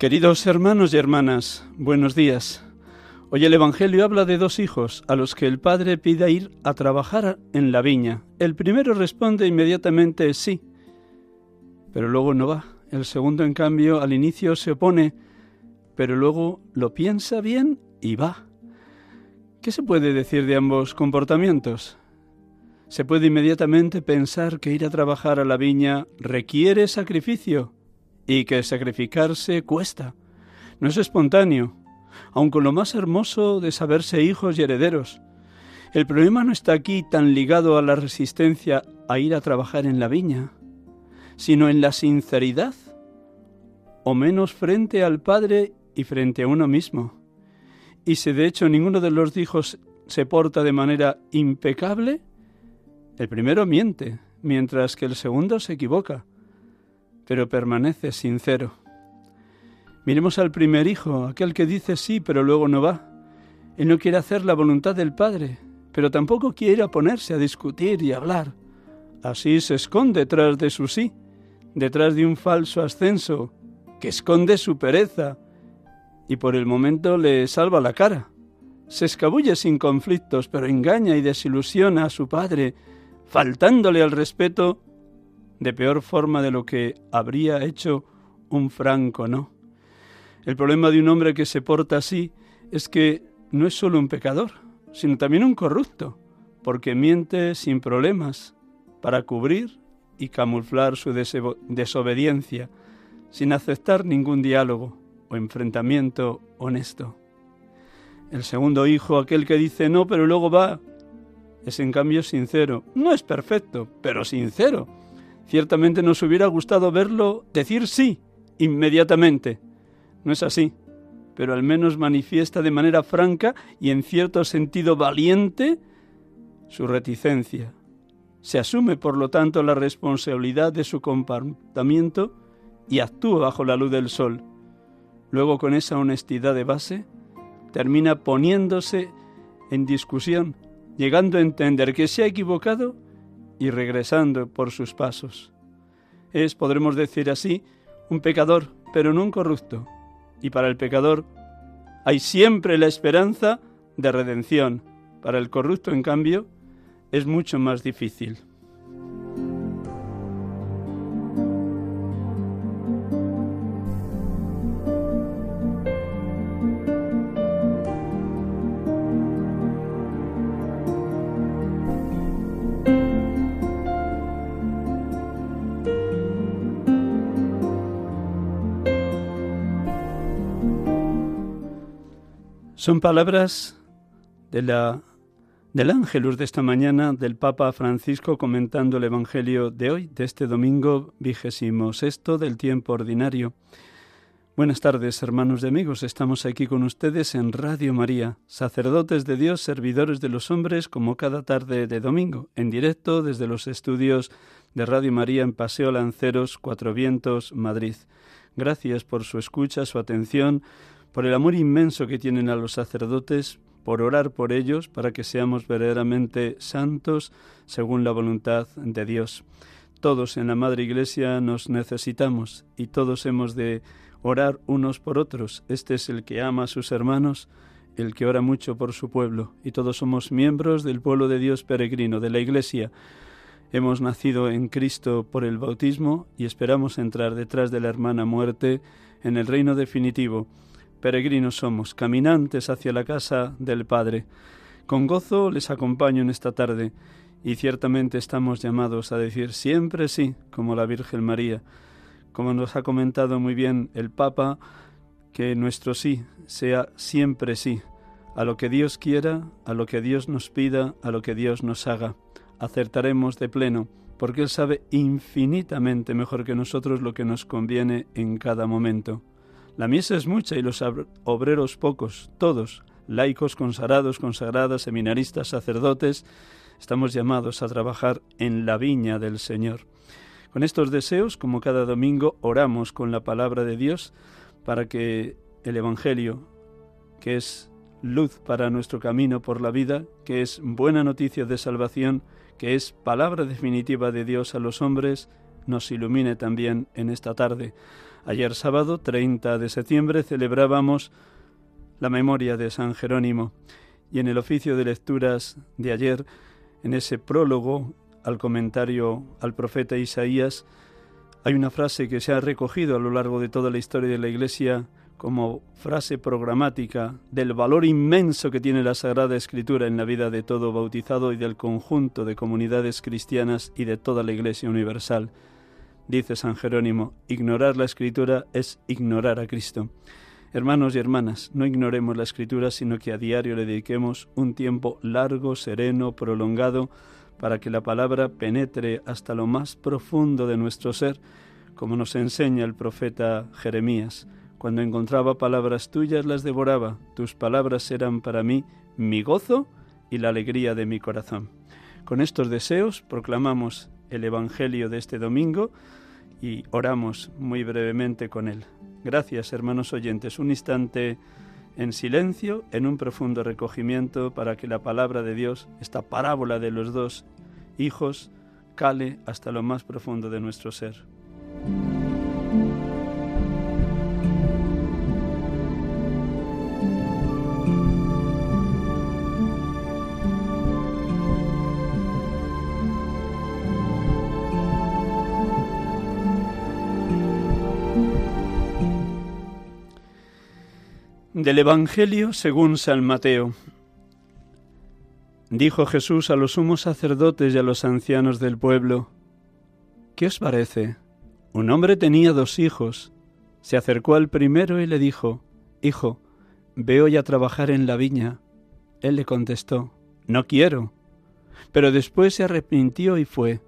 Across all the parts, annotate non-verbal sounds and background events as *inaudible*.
Queridos hermanos y hermanas, buenos días. Hoy el Evangelio habla de dos hijos a los que el padre pide ir a trabajar en la viña. El primero responde inmediatamente sí, pero luego no va. El segundo, en cambio, al inicio se opone, pero luego lo piensa bien y va. ¿Qué se puede decir de ambos comportamientos? Se puede inmediatamente pensar que ir a trabajar a la viña requiere sacrificio y que sacrificarse cuesta. No es espontáneo, aun con lo más hermoso de saberse hijos y herederos. El problema no está aquí tan ligado a la resistencia a ir a trabajar en la viña, sino en la sinceridad, o menos frente al Padre y frente a uno mismo. Y si de hecho ninguno de los hijos se porta de manera impecable, el primero miente, mientras que el segundo se equivoca pero permanece sincero. Miremos al primer hijo, aquel que dice sí, pero luego no va. Él no quiere hacer la voluntad del Padre, pero tampoco quiere ponerse a discutir y hablar. Así se esconde detrás de su sí, detrás de un falso ascenso, que esconde su pereza, y por el momento le salva la cara. Se escabulle sin conflictos, pero engaña y desilusiona a su padre, faltándole al respeto de peor forma de lo que habría hecho un franco, ¿no? El problema de un hombre que se porta así es que no es solo un pecador, sino también un corrupto, porque miente sin problemas para cubrir y camuflar su desobediencia, sin aceptar ningún diálogo o enfrentamiento honesto. El segundo hijo, aquel que dice no, pero luego va, es en cambio sincero. No es perfecto, pero sincero Ciertamente nos hubiera gustado verlo decir sí inmediatamente. No es así, pero al menos manifiesta de manera franca y en cierto sentido valiente su reticencia. Se asume, por lo tanto, la responsabilidad de su comportamiento y actúa bajo la luz del sol. Luego, con esa honestidad de base, termina poniéndose en discusión, llegando a entender que se ha equivocado y regresando por sus pasos. Es, podremos decir así, un pecador, pero no un corrupto. Y para el pecador hay siempre la esperanza de redención. Para el corrupto, en cambio, es mucho más difícil. Son palabras de la, del ángelus de esta mañana del Papa Francisco comentando el Evangelio de hoy, de este domingo vigésimo sexto del tiempo ordinario. Buenas tardes, hermanos y amigos. Estamos aquí con ustedes en Radio María, sacerdotes de Dios, servidores de los hombres, como cada tarde de domingo, en directo desde los estudios de Radio María en Paseo Lanceros, Cuatro Vientos, Madrid. Gracias por su escucha, su atención, por el amor inmenso que tienen a los sacerdotes, por orar por ellos para que seamos verdaderamente santos según la voluntad de Dios. Todos en la Madre Iglesia nos necesitamos y todos hemos de orar unos por otros. Este es el que ama a sus hermanos, el que ora mucho por su pueblo, y todos somos miembros del pueblo de Dios peregrino, de la Iglesia. Hemos nacido en Cristo por el bautismo y esperamos entrar detrás de la hermana muerte en el reino definitivo Peregrinos somos, caminantes hacia la casa del Padre. Con gozo les acompaño en esta tarde y ciertamente estamos llamados a decir siempre sí, como la Virgen María. Como nos ha comentado muy bien el Papa, que nuestro sí sea siempre sí, a lo que Dios quiera, a lo que Dios nos pida, a lo que Dios nos haga. Acertaremos de pleno, porque Él sabe infinitamente mejor que nosotros lo que nos conviene en cada momento. La misa es mucha y los obreros pocos, todos, laicos, consagrados, consagradas, seminaristas, sacerdotes, estamos llamados a trabajar en la viña del Señor. Con estos deseos, como cada domingo, oramos con la palabra de Dios para que el Evangelio, que es luz para nuestro camino por la vida, que es buena noticia de salvación, que es palabra definitiva de Dios a los hombres, nos ilumine también en esta tarde. Ayer sábado 30 de septiembre celebrábamos la memoria de San Jerónimo y en el oficio de lecturas de ayer, en ese prólogo al comentario al profeta Isaías, hay una frase que se ha recogido a lo largo de toda la historia de la Iglesia como frase programática del valor inmenso que tiene la Sagrada Escritura en la vida de todo bautizado y del conjunto de comunidades cristianas y de toda la Iglesia universal. Dice San Jerónimo, ignorar la escritura es ignorar a Cristo. Hermanos y hermanas, no ignoremos la escritura, sino que a diario le dediquemos un tiempo largo, sereno, prolongado, para que la palabra penetre hasta lo más profundo de nuestro ser, como nos enseña el profeta Jeremías. Cuando encontraba palabras tuyas las devoraba, tus palabras eran para mí mi gozo y la alegría de mi corazón. Con estos deseos proclamamos el Evangelio de este domingo, y oramos muy brevemente con él. Gracias, hermanos oyentes. Un instante en silencio, en un profundo recogimiento, para que la palabra de Dios, esta parábola de los dos hijos, cale hasta lo más profundo de nuestro ser. Del Evangelio según San Mateo. Dijo Jesús a los sumos sacerdotes y a los ancianos del pueblo, ¿Qué os parece? Un hombre tenía dos hijos. Se acercó al primero y le dijo, Hijo, ve hoy a trabajar en la viña. Él le contestó, No quiero. Pero después se arrepintió y fue.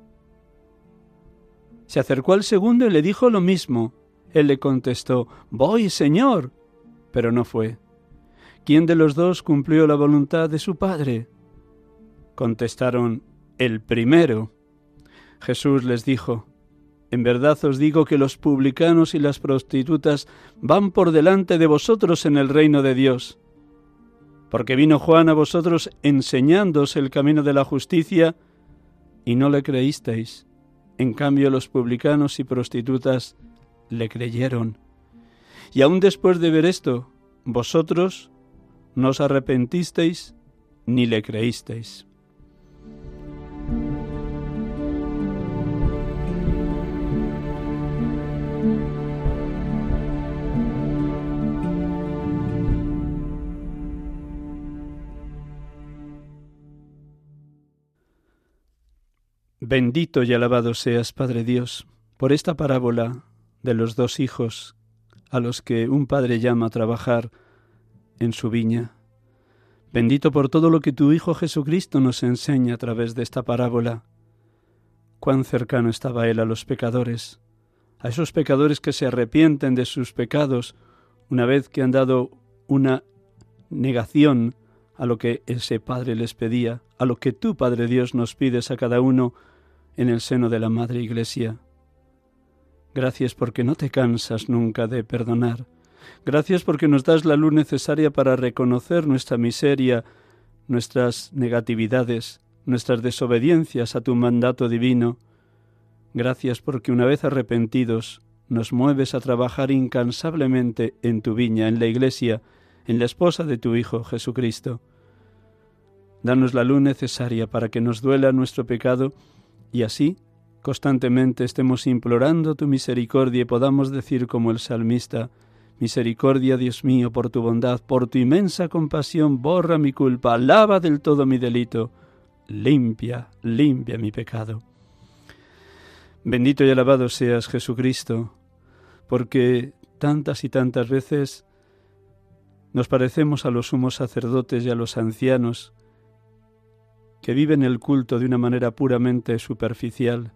Se acercó al segundo y le dijo lo mismo. Él le contestó, Voy, Señor pero no fue. ¿Quién de los dos cumplió la voluntad de su Padre? Contestaron, el primero. Jesús les dijo, En verdad os digo que los publicanos y las prostitutas van por delante de vosotros en el reino de Dios. Porque vino Juan a vosotros enseñándoos el camino de la justicia, y no le creísteis. En cambio los publicanos y prostitutas le creyeron. Y aún después de ver esto, vosotros no os arrepentisteis ni le creísteis. Bendito y alabado seas, Padre Dios, por esta parábola de los dos hijos a los que un padre llama a trabajar en su viña, Bendito por todo lo que tu Hijo Jesucristo nos enseña a través de esta parábola. Cuán cercano estaba Él a los pecadores, a esos pecadores que se arrepienten de sus pecados una vez que han dado una negación a lo que ese Padre les pedía, a lo que tú, Padre Dios, nos pides a cada uno en el seno de la Madre Iglesia. Gracias porque no te cansas nunca de perdonar, Gracias porque nos das la luz necesaria para reconocer nuestra miseria, nuestras negatividades, nuestras desobediencias a tu mandato divino. Gracias porque una vez arrepentidos nos mueves a trabajar incansablemente en tu viña, en la Iglesia, en la esposa de tu Hijo Jesucristo. Danos la luz necesaria para que nos duela nuestro pecado y así constantemente estemos implorando tu misericordia y podamos decir como el salmista, Misericordia, Dios mío, por tu bondad, por tu inmensa compasión, borra mi culpa, lava del todo mi delito, limpia, limpia mi pecado. Bendito y alabado seas, Jesucristo, porque tantas y tantas veces nos parecemos a los sumos sacerdotes y a los ancianos que viven el culto de una manera puramente superficial.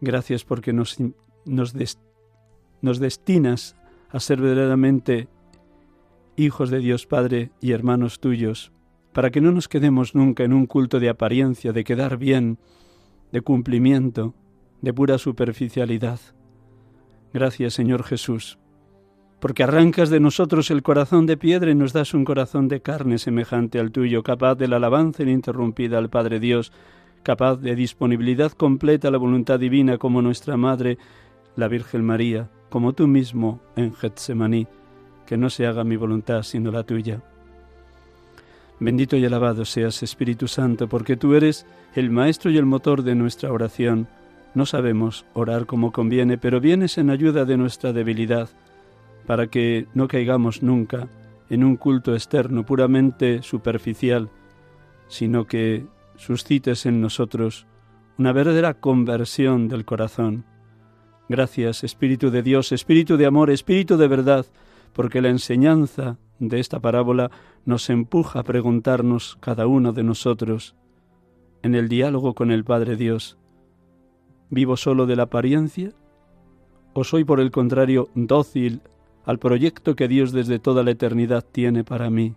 Gracias porque nos, nos, destinas a ser verdaderamente hijos de Dios Padre y hermanos tuyos, para que no nos quedemos nunca en un culto de apariencia, de quedar bien, de cumplimiento, de pura superficialidad. Gracias, Señor Jesús, porque arrancas de nosotros el corazón de piedra y nos das un corazón de carne semejante al tuyo, capaz de la alabanza ininterrumpida al Padre Dios, capaz de disponibilidad completa a la voluntad divina como nuestra Madre, la Virgen María, como tú mismo en Getsemaní, que no se haga mi voluntad sino la tuya. Bendito y alabado seas, Espíritu Santo, porque tú eres el maestro y el motor de nuestra oración. No sabemos orar como conviene, pero vienes en ayuda de nuestra debilidad, para que no caigamos nunca en un culto externo puramente superficial, sino que suscites en nosotros una verdadera conversión del corazón Gracias, Espíritu de Dios, Espíritu de amor, Espíritu de verdad, porque la enseñanza de esta parábola nos empuja a preguntarnos cada uno de nosotros, en el diálogo con el Padre Dios, ¿vivo solo de la apariencia? ¿O soy por el contrario dócil al proyecto que Dios desde toda la eternidad tiene para mí?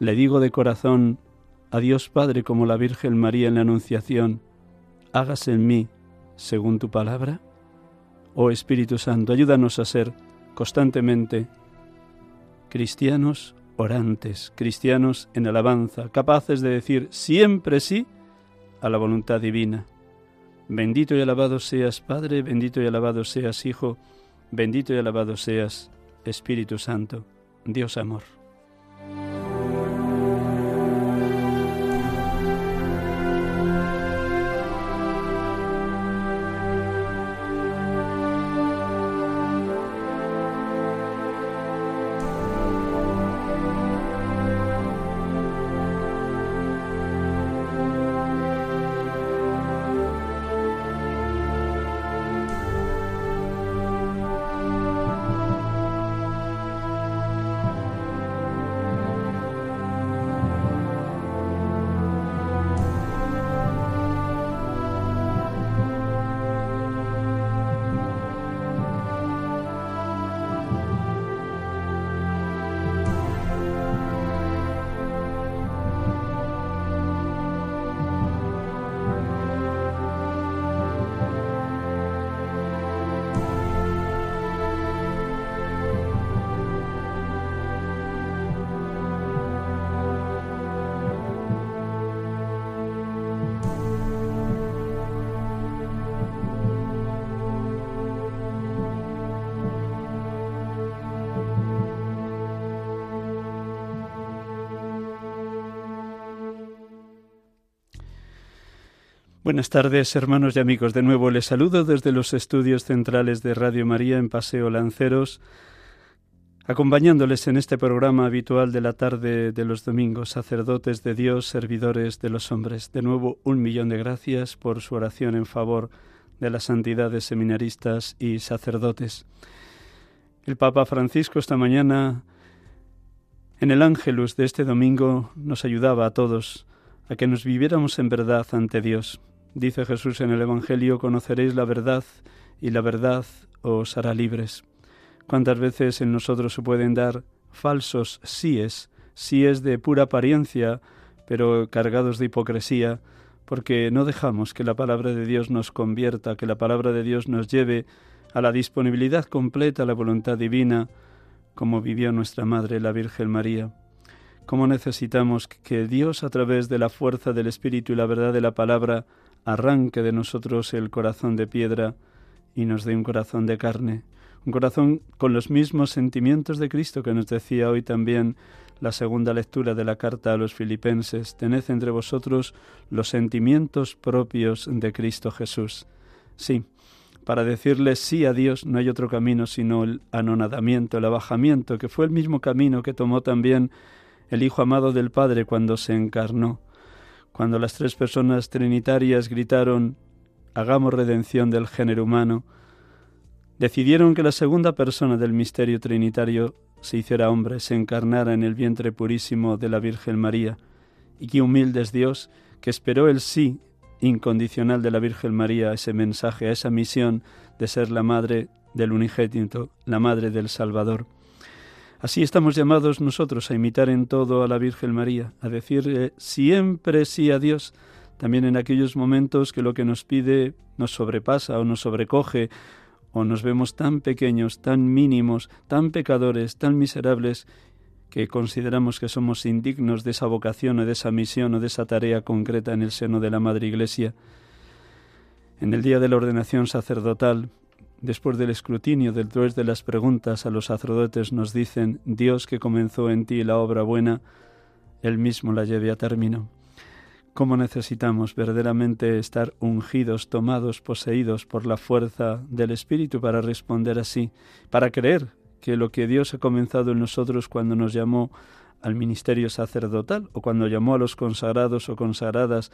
Le digo de corazón a Dios Padre como la Virgen María en la Anunciación, hágase en mí según tu palabra? Oh Espíritu Santo, ayúdanos a ser constantemente cristianos orantes, cristianos en alabanza, capaces de decir siempre sí a la voluntad divina. Bendito y alabado seas Padre, bendito y alabado seas Hijo, bendito y alabado seas Espíritu Santo, Dios amor. Buenas tardes, hermanos y amigos. De nuevo les saludo desde los estudios centrales de Radio María en Paseo Lanceros, acompañándoles en este programa habitual de la tarde de los domingos, sacerdotes de Dios, servidores de los hombres. De nuevo, un millón de gracias por su oración en favor de la santidad de seminaristas y sacerdotes. El Papa Francisco esta mañana En el Ángelus de este domingo nos ayudaba a todos a que nos viviéramos en verdad ante Dios. Dice Jesús en el Evangelio, conoceréis la verdad y la verdad os hará libres. ¿Cuántas veces en nosotros se pueden dar falsos síes, síes de pura apariencia, pero cargados de hipocresía, porque no dejamos que la palabra de Dios nos convierta, que la palabra de Dios nos lleve a la disponibilidad completa a la voluntad divina, como vivió nuestra Madre, la Virgen María. Cómo necesitamos que Dios, a través de la fuerza del Espíritu y la verdad de la palabra, arranque de nosotros el corazón de piedra y nos dé un corazón de carne, un corazón con los mismos sentimientos de Cristo que nos decía hoy también la segunda lectura de la carta a los filipenses. Tened entre vosotros los sentimientos propios de Cristo Jesús. Sí, para decirle sí a Dios no hay otro camino sino el anonadamiento, el abajamiento, que fue el mismo camino que tomó también el Hijo amado del Padre cuando se encarnó. Cuando las tres personas trinitarias gritaron hagamos redención del género humano, decidieron que la segunda persona del misterio trinitario se hiciera hombre, se encarnara en el vientre purísimo de la Virgen María, y que humilde es Dios, que esperó el sí incondicional de la Virgen María ese mensaje, a esa misión de ser la madre del unigénito, la madre del Salvador. Así estamos llamados nosotros a imitar en todo a la Virgen María, a decirle siempre sí a Dios, también en aquellos momentos que lo que nos pide nos sobrepasa o nos sobrecoge, o nos vemos tan pequeños, tan mínimos, tan pecadores, tan miserables, que consideramos que somos indignos de esa vocación o de esa misión o de esa tarea concreta en el seno de la Madre Iglesia. En el día de la ordenación sacerdotal, después del escrutinio, después de las preguntas a los sacerdotes, nos dicen, Dios que comenzó en ti la obra buena, Él mismo la lleve a término. ¿Cómo necesitamos verdaderamente estar ungidos, tomados, poseídos por la fuerza del Espíritu para responder así, para creer que lo que Dios ha comenzado en nosotros cuando nos llamó al ministerio sacerdotal, o cuando llamó a los consagrados o consagradas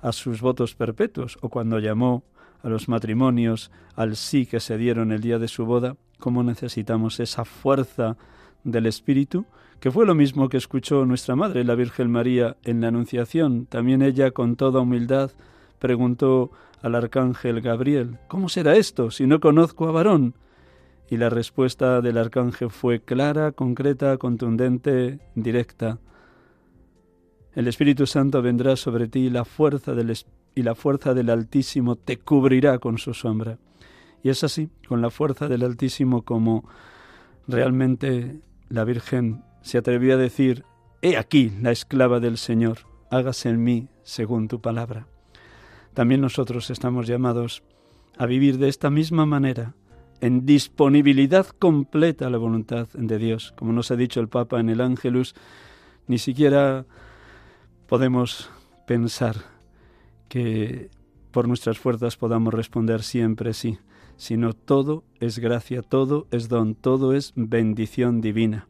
a sus votos perpetuos, o cuando llamó a los matrimonios al sí que se dieron el día de su boda, cómo necesitamos esa fuerza del Espíritu, que fue lo mismo que escuchó nuestra Madre, la Virgen María, en la Anunciación. También ella, con toda humildad, preguntó al arcángel Gabriel, ¿Cómo será esto si no conozco a varón? Y la respuesta del arcángel fue clara, concreta, contundente, directa. El Espíritu Santo vendrá sobre ti la fuerza del, y la fuerza del Altísimo te cubrirá con su sombra. Y es así, con la fuerza del Altísimo, como realmente la Virgen se atrevió a decir, He aquí la esclava del Señor, hágase en mí según tu palabra. También nosotros estamos llamados a vivir de esta misma manera, en disponibilidad completa a la voluntad de Dios. Como nos ha dicho el Papa en el Ángelus, ni siquiera podemos pensar que por nuestras fuerzas podamos responder siempre sí, sino todo es gracia, todo es don, todo es bendición divina.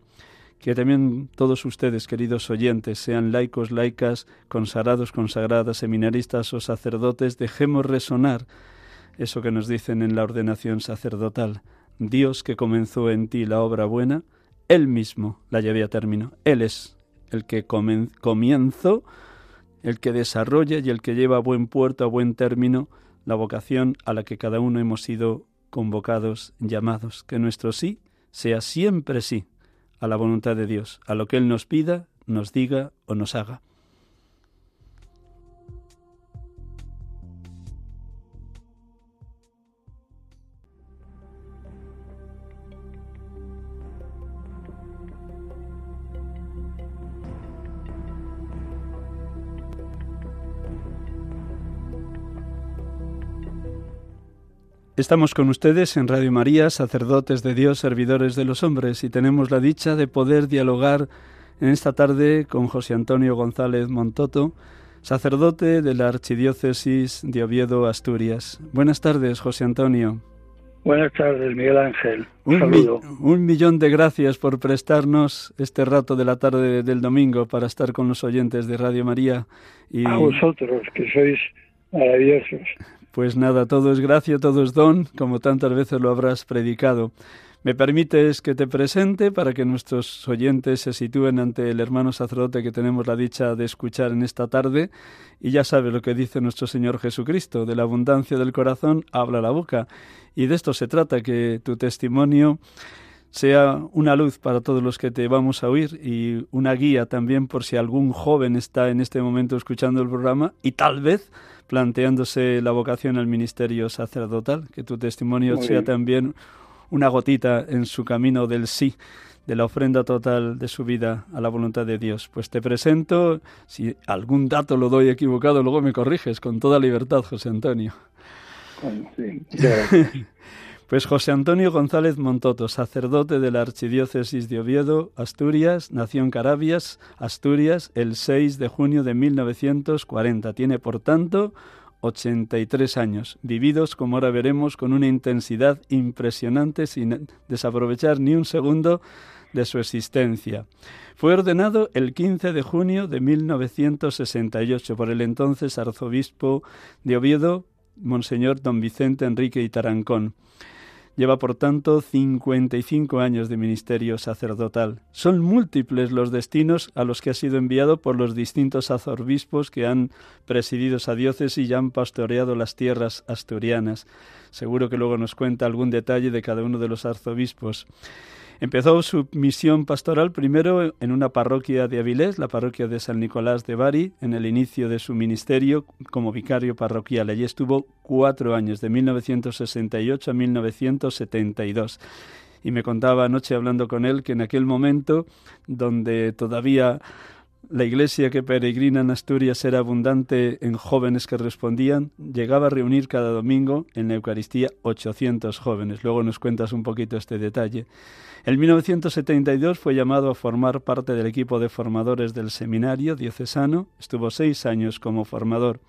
Que también todos ustedes, queridos oyentes, sean laicos, laicas, consagrados, consagradas, seminaristas o sacerdotes, dejemos resonar eso que nos dicen en la ordenación sacerdotal. Dios que comenzó en ti la obra buena, Él mismo la llevé a término. Él es el que comienzo, el que desarrolla y el que lleva a buen puerto, a buen término, la vocación a la que cada uno hemos sido convocados, llamados. Que nuestro sí sea siempre sí a la voluntad de Dios, a lo que Él nos pida, nos diga o nos haga. Estamos con ustedes en Radio María, sacerdotes de Dios, servidores de los hombres, y tenemos la dicha de poder dialogar en esta tarde con José Antonio González Montoto, sacerdote de la Archidiócesis de Oviedo, Asturias. Buenas tardes, José Antonio. Buenas tardes, Miguel Ángel. Un, saludo. un millón de gracias por prestarnos este rato de la tarde del domingo para estar con los oyentes de Radio María. Y... A vosotros, que sois maravillosos. Pues nada, todo es gracia, todo es don, como tantas veces lo habrás predicado. Me permites que te presente para que nuestros oyentes se sitúen ante el hermano sacerdote que tenemos la dicha de escuchar en esta tarde y ya sabe lo que dice nuestro Señor Jesucristo, de la abundancia del corazón habla la boca y de esto se trata, que tu testimonio sea una luz para todos los que te vamos a oír y una guía también por si algún joven está en este momento escuchando el programa y tal vez planteándose la vocación al ministerio sacerdotal, que tu testimonio sea también una gotita en su camino del sí, de la ofrenda total de su vida a la voluntad de Dios. Pues te presento, si algún dato lo doy equivocado, luego me corriges con toda libertad, José Antonio. *laughs* pues José Antonio González Montoto, sacerdote de la Archidiócesis de Oviedo, Asturias, nació en Carabias, Asturias, el 6 de junio de 1940. Tiene, por tanto, 83 años, vividos, como ahora veremos, con una intensidad impresionante sin desaprovechar ni un segundo de su existencia. Fue ordenado el 15 de junio de 1968 por el entonces arzobispo de Oviedo, Monseñor don Vicente Enrique y Tarancón. Lleva, por tanto, 55 años de ministerio sacerdotal. Son múltiples los destinos a los que ha sido enviado por los distintos arzobispos que han presidido esa diócesis y han pastoreado las tierras asturianas. Seguro que luego nos cuenta algún detalle de cada uno de los arzobispos. Empezó su misión pastoral primero en una parroquia de Avilés, la parroquia de San Nicolás de Bari, en el inicio de su ministerio como vicario parroquial. Allí estuvo cuatro años, de 1968 a 1972 y me contaba anoche hablando con él que en aquel momento donde todavía la iglesia que peregrina en Asturias era abundante en jóvenes que respondían, llegaba a reunir cada domingo en la Eucaristía 800 jóvenes. Luego nos cuentas un poquito este detalle. En 1972 fue llamado a formar parte del equipo de formadores del seminario diocesano. Estuvo seis años como formador.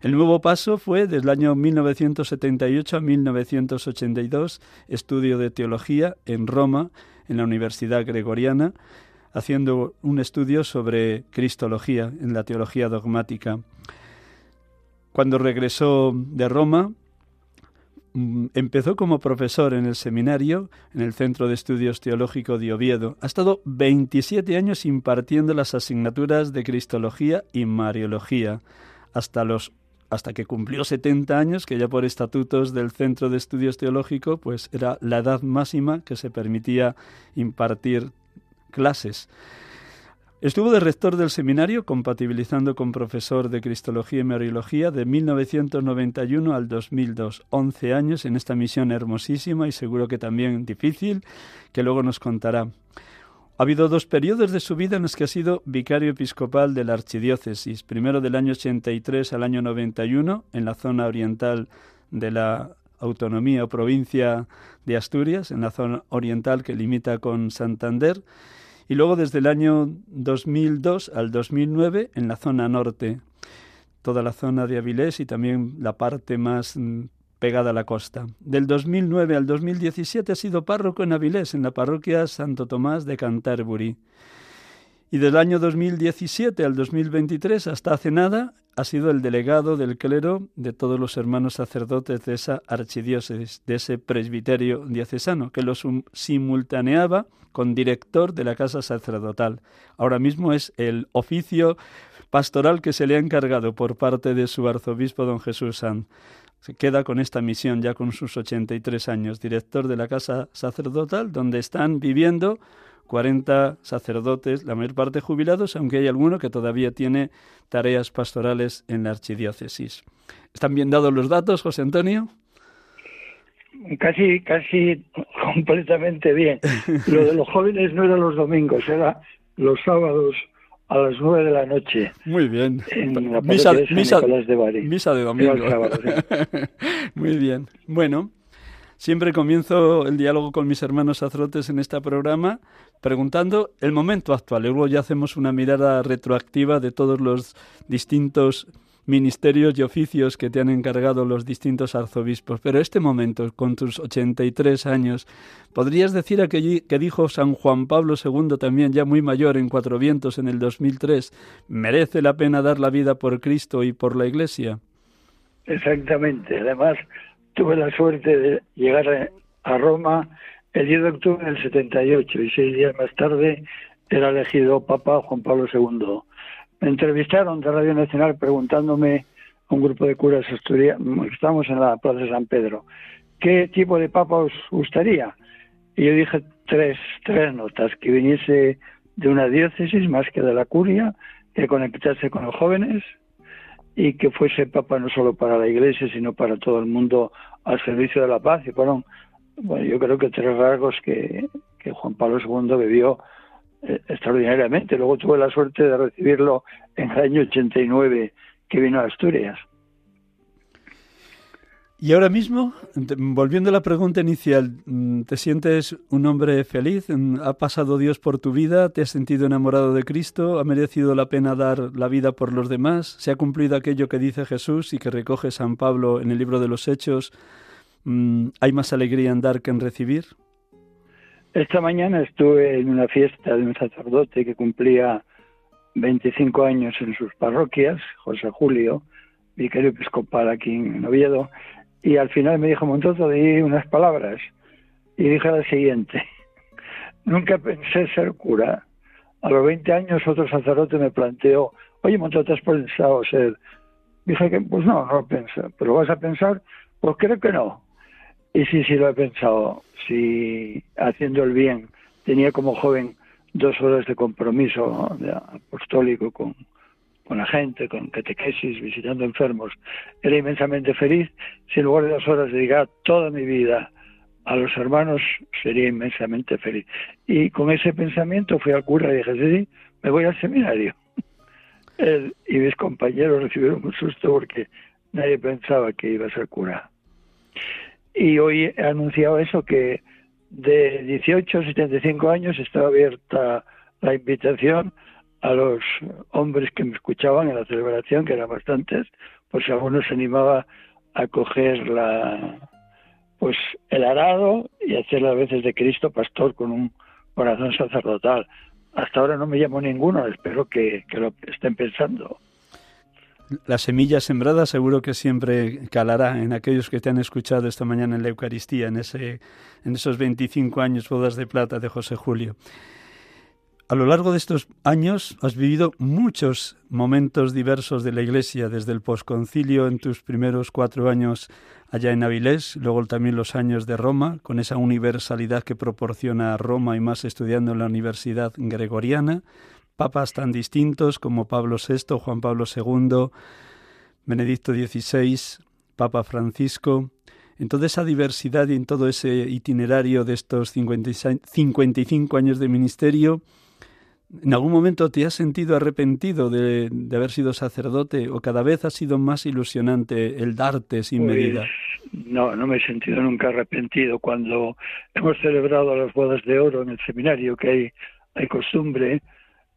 El nuevo paso fue desde el año 1978 a 1982 estudio de teología en Roma, en la Universidad Gregoriana, haciendo un estudio sobre Cristología en la teología dogmática. Cuando regresó de Roma, Mm, empezó como profesor en el seminario, en el Centro de Estudios Teológicos de Oviedo. Ha estado 27 años impartiendo las asignaturas de Cristología y Mariología, hasta los hasta que cumplió 70 años, que ya por estatutos del Centro de Estudios Teológicos, pues era la edad máxima que se permitía impartir clases. Estuvo de rector del seminario, compatibilizando con profesor de Cristología y Mariología de 1991 al 2002. 11 años en esta misión hermosísima y seguro que también difícil, que luego nos contará. Ha habido dos periodos de su vida en los que ha sido vicario episcopal de la archidiócesis, primero del año 83 al año 91 en la zona oriental de la autonomía o provincia de Asturias, en la zona oriental que limita con Santander, y luego desde el año 2002 al 2009 en la zona norte, toda la zona de Avilés y también la parte más mm, pegada a la costa. Del 2009 al 2017 ha sido párroco en Avilés, en la parroquia Santo Tomás de Canterbury. Y del año 2017 al 2023, hasta hace nada, ha sido el delegado del clero de todos los hermanos sacerdotes de esa archidiócesis, de ese presbiterio diocesano, que lo simultaneaba con director de la casa sacerdotal. Ahora mismo es el oficio pastoral que se le ha encargado por parte de su arzobispo don Jesús San. Se queda con esta misión ya con sus 83 años, director de la casa sacerdotal, donde están viviendo 40 sacerdotes, la mayor parte jubilados, aunque hay alguno que todavía tiene tareas pastorales en la archidiócesis. ¿Están bien dados los datos, José Antonio? Casi, casi completamente bien. *laughs* Lo de los jóvenes no era los domingos, era los sábados a las nueve de la noche. Muy bien. misa, de misa, de misa de domingo. *laughs* Muy bien. Bueno, Siempre comienzo el diálogo con mis hermanos sacerdotes en este programa preguntando el momento actual. Luego ya hacemos una mirada retroactiva de todos los distintos ministerios y oficios que te han encargado los distintos arzobispos. Pero este momento, con tus 83 años, ¿podrías decir aquello que dijo San Juan Pablo II, también ya muy mayor, en Cuatro Vientos en el 2003, merece la pena dar la vida por Cristo y por la Iglesia? Exactamente. Además, tuve la suerte de llegar a Roma el 10 de octubre del 78 y seis días más tarde era elegido Papa Juan Pablo II. Me entrevistaron de Radio Nacional preguntándome a un grupo de curas estamos en la Plaza de San Pedro, ¿qué tipo de papa os gustaría? Y yo dije tres, tres notas, que viniese de una diócesis más que de la curia, que conectase con los jóvenes y que fuese papa no solo para la iglesia, sino para todo el mundo al servicio de la paz. Y fueron, bueno, yo creo que tres rasgos que, que Juan Pablo II bebió eh, extraordinariamente. Luego tuve la suerte de recibirlo en el año 89 que vino a Asturias. Y ahora mismo, volviendo a la pregunta inicial, mm, ¿te sientes un hombre feliz? Mm, ¿Ha pasado Dios por tu vida? ¿Te has sentido enamorado de Cristo? ¿Ha merecido la pena dar la vida por los demás? ¿Se ha cumplido aquello que dice Jesús y que recoge San Pablo en el libro de los Hechos? Mm, ¿Hay más alegría en dar que en recibir? Esta mañana estuve en una fiesta de un sacerdote que cumplía 25 años en sus parroquias, José Julio, vicario episcopal aquí en Oviedo, y al final me dijo Montoto, di unas palabras y dije la siguiente. *laughs* Nunca pensé ser cura. A los 20 años otro sacerdote me planteó, oye Montoto, ¿has pensado ser? Dije que pues no, no lo pensé, pero vas a pensar, pues creo que no. Y sí, sí lo he pensado, si haciendo el bien tenía como joven dos horas de compromiso apostólico con, con la gente, con catequesis, visitando enfermos. Era inmensamente feliz. Si en lugar de dos horas dedicar toda mi vida a los hermanos, sería inmensamente feliz. Y con ese pensamiento fui al cura y dije, sí, me voy al seminario. *laughs* Él y mis compañeros recibieron un susto porque nadie pensaba que iba a ser cura. Y hoy he anunciado eso, que de 18 a 75 años estaba abierta la invitación a los hombres que me escuchaban en la celebración, que eran bastantes, pues si alguno se animaba a coger la, pues el arado y hacer las veces de Cristo pastor con un corazón sacerdotal. Hasta ahora no me llamo ninguno, espero que, que lo estén pensando. La semilla sembrada seguro que siempre calará en aquellos que te han escuchado esta mañana en la Eucaristía, en, ese, en esos 25 años bodas de plata de José Julio. A lo largo de estos años has vivido muchos momentos diversos de la Iglesia, desde el posconcilio en tus primeros cuatro años allá en Avilés, luego también los años de Roma, con esa universalidad que proporciona Roma y más estudiando en la Universidad Gregoriana, papas tan distintos como Pablo VI, Juan Pablo II, Benedicto XVI, Papa Francisco, en toda esa diversidad y en todo ese itinerario de estos 55 años de ministerio, ¿En algún momento te has sentido arrepentido de, haber sido sacerdote o cada vez ha sido más ilusionante el darte sin pues, medida? No, no me he sentido nunca arrepentido. Cuando hemos celebrado las bodas de oro en el seminario, que hay, hay costumbre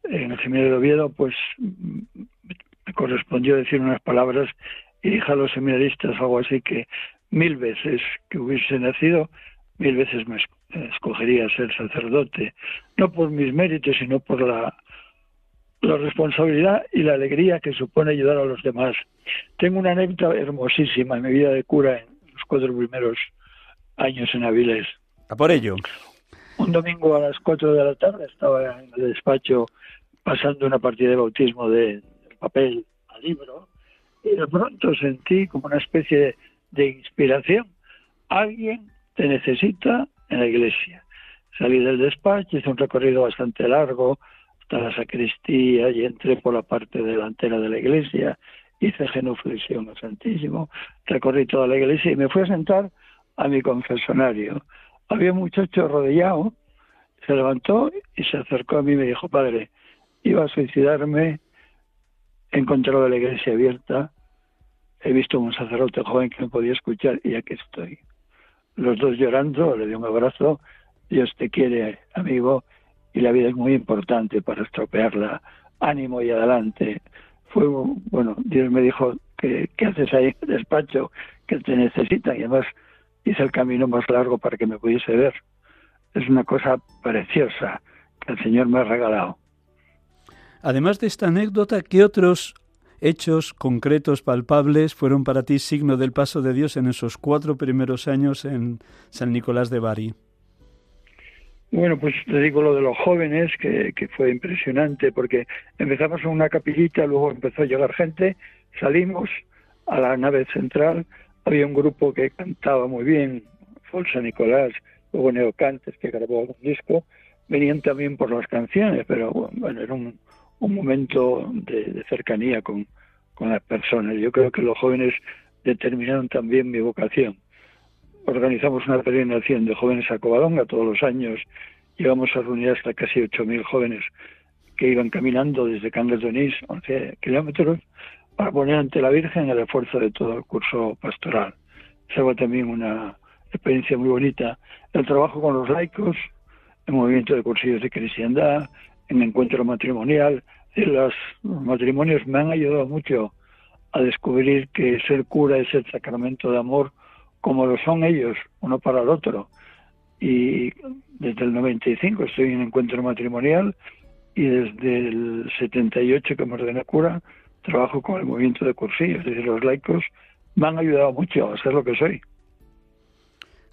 en el seminario de Oviedo, pues me correspondió decir unas palabras y dije a los seminaristas algo así que mil veces que hubiese nacido, mil veces me escogería ser sacerdote, no por mis méritos, sino por la, la responsabilidad y la alegría que supone ayudar a los demás. Tengo una anécdota hermosísima en mi vida de cura en los cuatro primeros años en Avilés. A por ello. Un domingo a las cuatro de la tarde estaba en el despacho pasando una partida de bautismo de, papel a libro y de pronto sentí como una especie de inspiración. Alguien te necesita en la iglesia. Salí del despacho, hice un recorrido bastante largo hasta la sacristía y entré por la parte delantera de la iglesia, hice genuflexión al Santísimo, recorrí toda la iglesia y me fui a sentar a mi confesonario. Había un muchacho rodeado, se levantó y se acercó a mí y me dijo, padre, iba a suicidarme, he encontrado la iglesia abierta, he visto un sacerdote joven que me podía escuchar y aquí estoy los dos llorando, le di un abrazo, Dios te quiere, amigo, y la vida es muy importante para estropearla, ánimo y adelante. Fue, bueno, Dios me dijo, que, ¿qué haces ahí en el despacho? Que te necesitan, y además hice el camino más largo para que me pudiese ver. Es una cosa preciosa que el Señor me ha regalado. Además de esta anécdota, ¿qué otros hechos concretos, palpables, fueron para ti signo del paso de Dios en esos cuatro primeros años en San Nicolás de Bari? Bueno, pues te digo lo de los jóvenes, que, que fue impresionante, porque empezamos en una capillita, luego empezó a llegar gente, salimos a la nave central, había un grupo que cantaba muy bien, Folsa Nicolás, luego Neocantes, que grabó un disco, venían también por las canciones, pero bueno, era un, un momento de, cercanía con, con las personas. Yo creo que los jóvenes determinaron también mi vocación. Organizamos una peregrinación de jóvenes a Covadonga todos los años. Llegamos a reunir hasta casi 8.000 jóvenes que iban caminando desde Cangas de Onís, 11 kilómetros, para poner ante la Virgen el esfuerzo de todo el curso pastoral. Se fue también una experiencia muy bonita. El trabajo con los laicos, el movimiento de cursillos de cristiandad, en encuentro matrimonial. Los matrimonios me han ayudado mucho a descubrir que ser cura es el sacramento de amor como lo son ellos, uno para el otro. Y desde el 95 estoy en encuentro matrimonial y desde el 78 que me ordené cura trabajo con el movimiento de cursillos, es decir, los laicos me han ayudado mucho a ser lo que soy.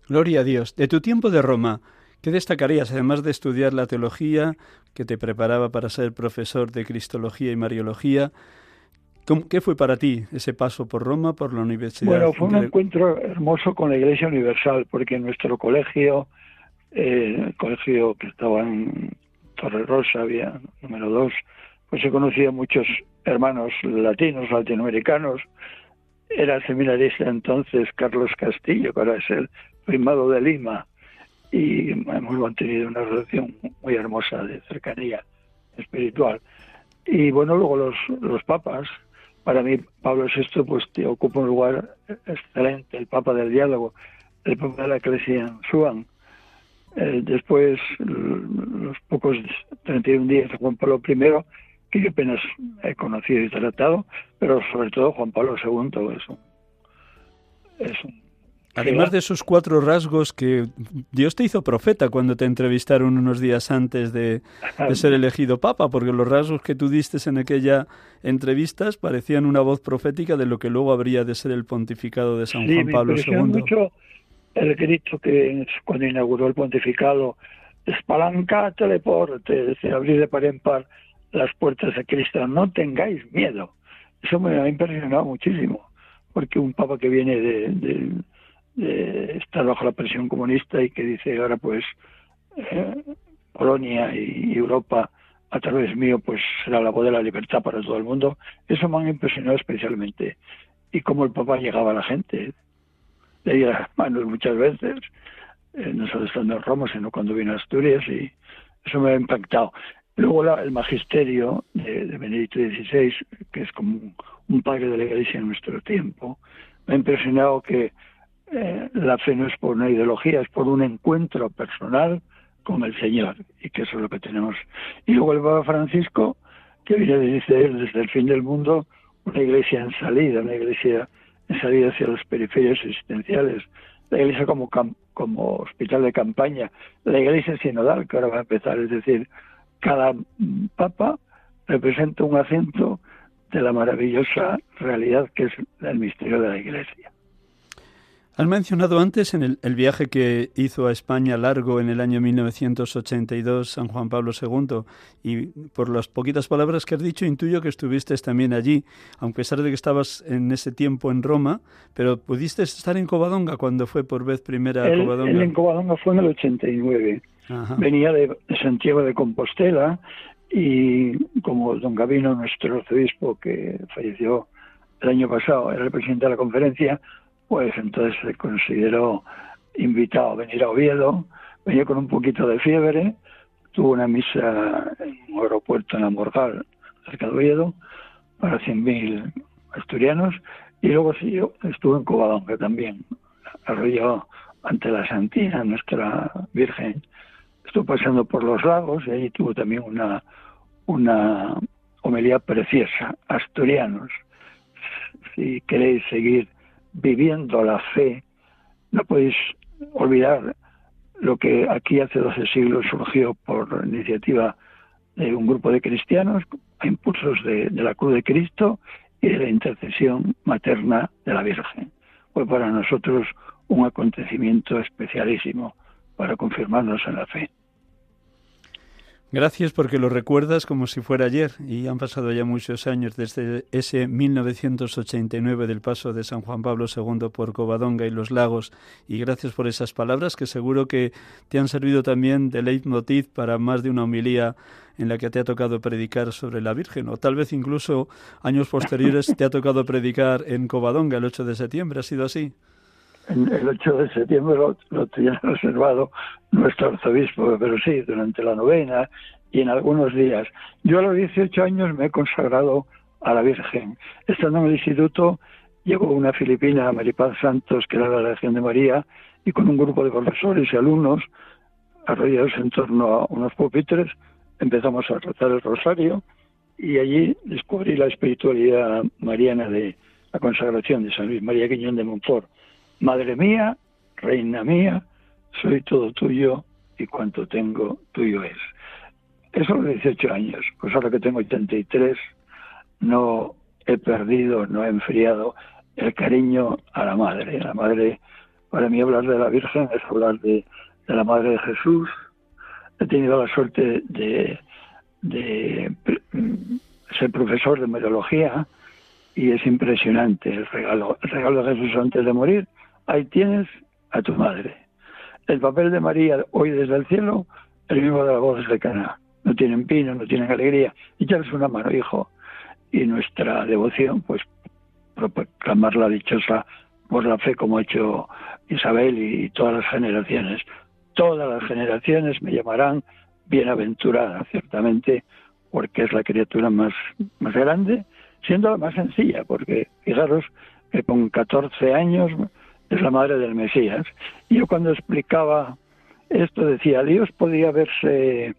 Gloria a Dios. De tu tiempo de Roma, ¿Qué destacarías, además de estudiar la teología, que te preparaba para ser profesor de Cristología y Mariología? ¿Qué fue para ti ese paso por Roma, por la universidad? Bueno, fue un encuentro hermoso con la Iglesia Universal, porque en nuestro colegio, eh, el colegio que estaba en Torre Rosa, había número dos, pues se conocía muchos hermanos latinos, latinoamericanos. Era seminarista entonces Carlos Castillo, que ahora es el primado de Lima y hemos mantenido una relación muy hermosa de cercanía espiritual. Y bueno, luego los, los papas, para mí Pablo VI pues ocupa un lugar excelente, el papa del diálogo, el papa de la iglesia en Suan. Eh, después, los pocos 31 días Juan Pablo I, que apenas he conocido y tratado, pero sobre todo Juan Pablo II es un, es un Además de esos cuatro rasgos que Dios te hizo profeta cuando te entrevistaron unos días antes de, ser elegido papa, porque los rasgos que tú diste en aquella entrevistas parecían una voz profética de lo que luego habría de ser el pontificado de San Juan Pablo II. mucho el grito que cuando inauguró el pontificado, espalancate deporte, se abrir de par en par las puertas de Cristo, no tengáis miedo. Eso me ha impresionado muchísimo, porque un papa que viene de eh, está bajo la presión comunista y que dice ahora pues eh, Polonia y Europa a través mío pues será la voz de la libertad para todo el mundo. Eso me ha impresionado especialmente. Y cómo el Papa llegaba a la gente, le di las manos muchas veces, eh, no solo estando en Roma, sino cuando vino a Asturias y eso me ha impactado. Luego el magisterio de, Benedicto XVI, que es como un padre de la Iglesia en nuestro tiempo, me ha impresionado que eh, la fe no es por una ideología, es por un encuentro personal con el Señor, y que eso es lo que tenemos. Y luego el Papa Francisco, que viene, dice él, desde el fin del mundo, una iglesia en salida, una iglesia en salida hacia las periferias existenciales, la iglesia como, como hospital de campaña, la iglesia sinodal, que ahora va a empezar, es decir, cada papa representa un acento de la maravillosa realidad que es el misterio de la iglesia. Has mencionado antes en el, viaje que hizo a España largo en el año 1982 San Juan Pablo II y por las poquitas palabras que has dicho intuyo que estuviste también allí, aunque a pesar de que estabas en ese tiempo en Roma, pero pudiste estar en Covadonga cuando fue por vez primera a Covadonga. Él en Covadonga fue en el 89. Venía de, Santiago de Compostela y como don Gabino, nuestro arzobispo que falleció el año pasado, era el presidente de la conferencia, pues entonces se consideró invitado a venir a Oviedo, venía con un poquito de fiebre, tuvo una misa en un aeropuerto en Amorgal, cerca de Oviedo, para 100.000 asturianos, y luego siguió, estuvo en Covadonga también, arrolló ante la Santina, nuestra Virgen, estuvo pasando por los lagos y allí tuvo también una, una homilía preciosa, asturianos. Si queréis seguir viviendo la fe, no podéis olvidar lo que aquí hace 12 siglos surgió por iniciativa de un grupo de cristianos a impulsos de, la cruz de Cristo y de la intercesión materna de la Virgen. Fue para nosotros un acontecimiento especialísimo para confirmarnos en la fe. Gracias porque lo recuerdas como si fuera ayer y han pasado ya muchos años desde ese 1989 del paso de San Juan Pablo II por Covadonga y los lagos y gracias por esas palabras que seguro que te han servido también de leitmotiv para más de una homilía en la que te ha tocado predicar sobre la Virgen o tal vez incluso años posteriores te ha tocado predicar en Covadonga el 8 de septiembre. ¿Ha sido así? El 8 de septiembre lo, lo tenía *laughs* reservado nuestro arzobispo, pero sí, durante la novena y en algunos días. Yo a los 18 años me he consagrado a la Virgen. Estando en el instituto, llegó una filipina, Maripaz Santos, que era la Legión de María, y con un grupo de profesores y alumnos, arrollados en torno a unos pupitres, empezamos a tratar el rosario y allí descubrí la espiritualidad mariana de la consagración de San Luis María Quiñón de Montfort. Madre mía, reina mía, soy todo tuyo y cuanto tengo tuyo es. Eso a los 18 años, pues ahora que tengo 83, no he perdido, no he enfriado el cariño a la madre. La madre, para mí hablar de la Virgen es hablar de, la Madre de Jesús. He tenido la suerte de, de ser profesor de mediología y es impresionante el regalo, el regalo de Jesús antes de morir ahí tienes a tu madre. El papel de María hoy desde el cielo, el mismo de las voces de Cana. No tienen pino, no tienen alegría. Echarles una mano, hijo. Y nuestra devoción, pues, proclamarla dichosa por la fe como ha hecho Isabel y todas las generaciones. Todas las generaciones me llamarán bienaventurada, ciertamente, porque es la criatura más, más grande, siendo la más sencilla, porque fijaros que con 14 años es la madre del Mesías. Y yo cuando explicaba esto decía, Dios podía haberse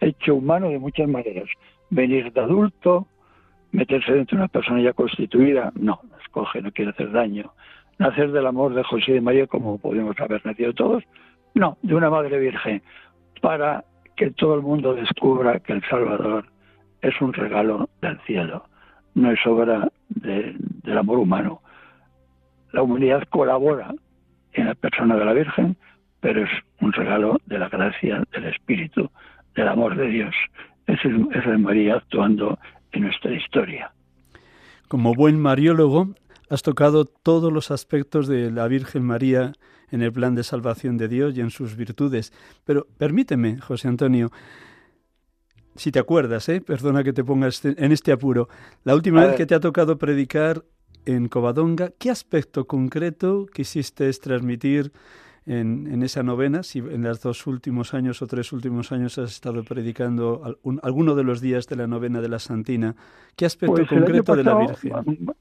hecho humano de muchas maneras. Venir de adulto, meterse dentro de una persona ya constituida, no, escoge, no quiere hacer daño. Nacer del amor de José y de María como podemos haber nacido todos, no, de una madre virgen, para que todo el mundo descubra que el Salvador es un regalo del cielo, no es obra del amor humano la humanidad colabora en la persona de la Virgen, pero es un regalo de la gracia, del Espíritu, del amor de Dios. Es, es María actuando en nuestra historia. Como buen mariólogo, has tocado todos los aspectos de la Virgen María en el plan de salvación de Dios y en sus virtudes. Pero permíteme, José Antonio, si te acuerdas, ¿eh? perdona que te pongas en este apuro, la última vez que te ha tocado predicar en Covadonga. ¿Qué aspecto concreto quisiste transmitir en, esa novena? Si en los dos últimos años o tres últimos años has estado predicando alguno de los días de la novena de la Santina, ¿qué aspecto pues concreto de la Virgen?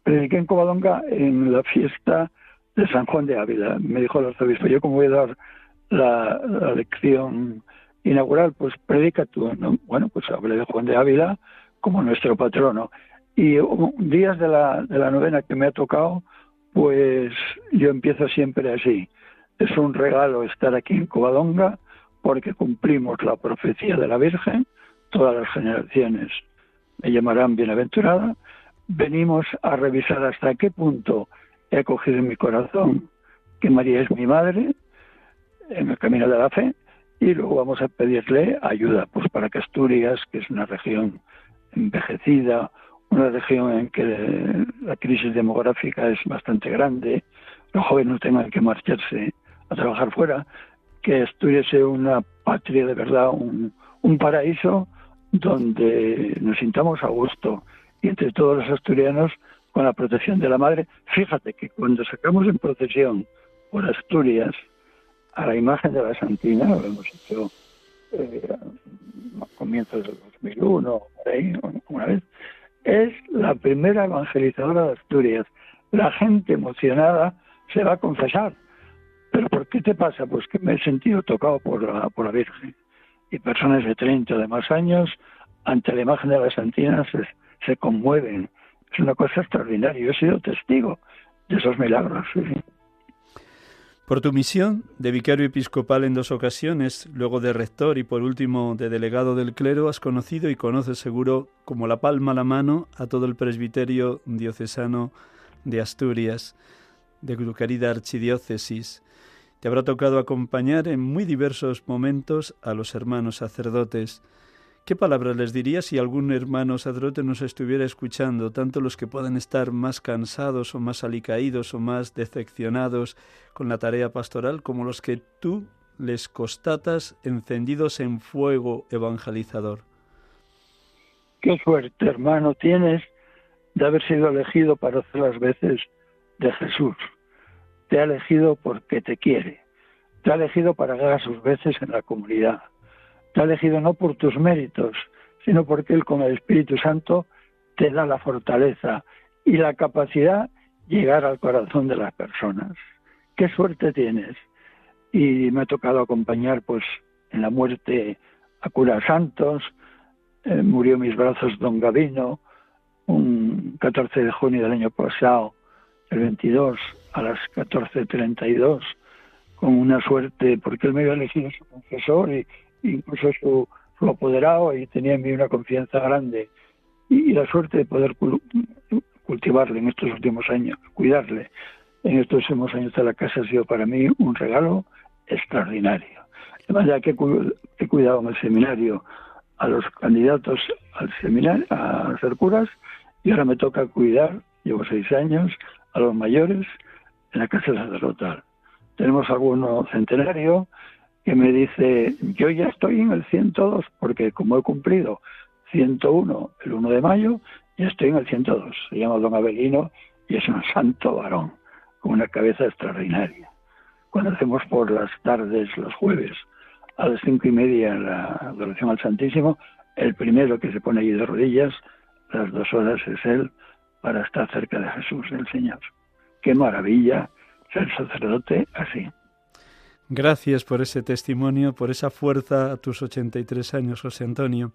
Prediqué en Covadonga en la fiesta de San Juan de Ávila. Me dijo el arzobispo, yo como voy a dar la, lección inaugural, pues predica tú. Bueno, pues hablé de Juan de Ávila como nuestro patrono. Y días de la, de la novena que me ha tocado, pues yo empiezo siempre así. Es un regalo estar aquí en Covadonga porque cumplimos la profecía de la Virgen, todas las generaciones me llamarán bienaventurada. Venimos a revisar hasta qué punto he acogido en mi corazón que María es mi madre en el camino de la fe y luego vamos a pedirle ayuda pues para que Asturias, que es una región envejecida, una región en que la crisis demográfica es bastante grande, los jóvenes no tengan que marcharse a trabajar fuera, que estuviese una patria de verdad, un, un paraíso donde nos sintamos a gusto. Y entre todos los asturianos con la protección de la madre. Fíjate que cuando sacamos en procesión por Asturias a la imagen de la Santina, lo hemos hecho eh, a comienzos del 2001, por ahí, una vez, es la primera evangelizadora de Asturias. La gente emocionada se va a confesar. ¿Pero por qué te pasa? Pues que me he sentido tocado por la, por la Virgen. Y personas de 30 o de más años, ante la imagen de la Santina, se, conmueven. Es una cosa extraordinaria. Yo he sido testigo de esos milagros. Por tu misión de vicario episcopal en dos ocasiones, luego de rector y por último de delegado del clero, has conocido y conoces seguro como la palma a la mano a todo el presbiterio diocesano de Asturias, de tu querida archidiócesis. Te habrá tocado acompañar en muy diversos momentos a los hermanos sacerdotes. ¿Qué palabras les diría si algún hermano sacerdote nos estuviera escuchando, tanto los que pueden estar más cansados o más alicaídos o más decepcionados con la tarea pastoral, como los que tú les constatas encendidos en fuego evangelizador? Qué suerte, hermano, tienes de haber sido elegido para hacer las veces de Jesús. Te ha elegido porque te quiere. Te ha elegido para que hagas sus veces en la comunidad. Te ha elegido no por tus méritos, sino porque Él con el Espíritu Santo te da la fortaleza y la capacidad de llegar al corazón de las personas. Qué suerte tienes. Y me ha tocado acompañar pues en la muerte a curas santos, eh, murió en mis brazos don Gavino, un 14 de junio del año pasado, el 22, a las 14.32, con una suerte, porque él me había elegido su confesor y incluso su, apoderado y tenía en mí una confianza grande. Y, la suerte de poder cultivarle en estos últimos años, cuidarle en estos últimos años de la casa ha sido para mí un regalo extraordinario. Además, ya que he cuidado en el seminario a los candidatos al seminario, a ser curas, y ahora me toca cuidar, llevo seis años, a los mayores en la casa sacerdotal. Tenemos alguno centenario que me dice, yo ya estoy en el 102, porque como he cumplido 101 el 1 de mayo, ya estoy en el 102. Se llama don Abelino y es un santo varón, con una cabeza extraordinaria. Cuando hacemos por las tardes, los jueves, a las cinco y media la adoración al Santísimo, el primero que se pone allí de rodillas, las dos horas es él, para estar cerca de Jesús, el Señor. Qué maravilla ser sacerdote así. Gracias por ese testimonio, por esa fuerza a tus 83 años, José Antonio.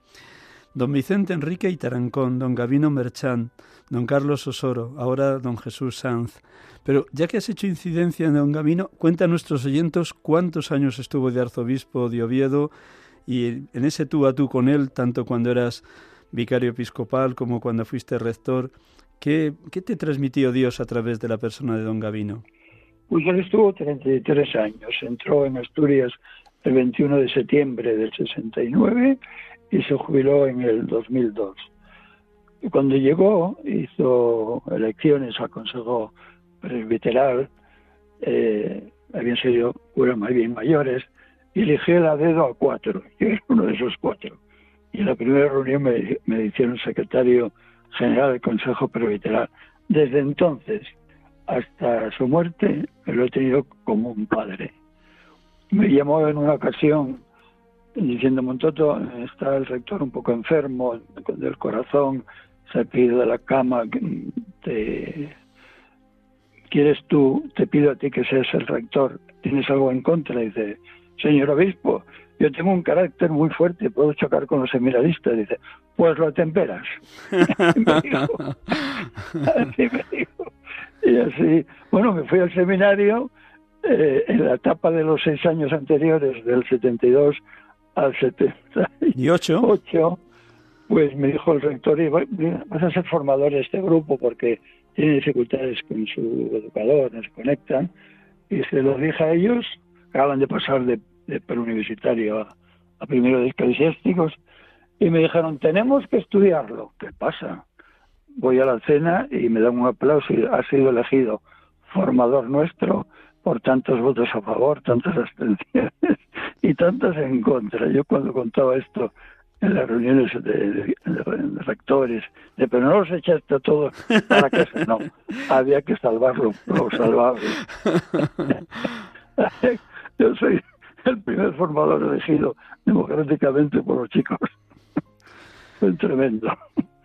Don Vicente Enrique y Tarancón, don Gavino Merchán, don Carlos Osoro, ahora don Jesús Sanz. Pero ya que has hecho incidencia en don Gavino, cuenta a nuestros oyentes cuántos años estuvo de arzobispo de Oviedo y en ese tú a tú con él, tanto cuando eras vicario episcopal como cuando fuiste rector. ¿Qué, qué te transmitió Dios a través de la persona de don Gavino? Él estuvo 33 años. Entró en Asturias el 21 de septiembre del 69 y se jubiló en el 2002. Y cuando llegó, hizo elecciones al Consejo Presbiteral, eh, habían sido curas más bien mayores, y eligió a dedo a cuatro. Yo era uno de esos cuatro. Y en la primera reunión me, me hicieron secretario general del Consejo Presbiteral. Desde entonces hasta su muerte lo he tenido como un padre. Me llamó en una ocasión diciendo, Montoto, está el rector un poco enfermo del corazón, se pide de la cama, te, ¿quieres tú? Te pido a ti que seas el rector, ¿tienes algo en contra? dice, señor obispo, yo tengo un carácter muy fuerte, puedo chocar con los seminaristas. Dice, pues lo atemperas. así *laughs* me dijo. *laughs* Y así, bueno, me fui al seminario eh, en la etapa de los seis años anteriores, del 72 al 78, pues me dijo el rector, vas a ser formador de este grupo porque tiene dificultades con su educador, no se conectan. Y se lo dije a ellos, acaban de pasar de, de preuniversitario a, a primero de eclesiásticos, y me dijeron, tenemos que estudiarlo. ¿Qué pasa? Voy a la cena y me dan un aplauso y ha sido elegido formador nuestro por tantos votos a favor, tantas abstenciones *laughs* y tantas en contra. Yo cuando contaba esto en las reuniones de, rectores, de pero no los echaste a todos para casa, no, *laughs* había que salvarlo, lo salvable. *laughs* Yo soy el primer formador elegido democráticamente por los chicos. Fue tremendo.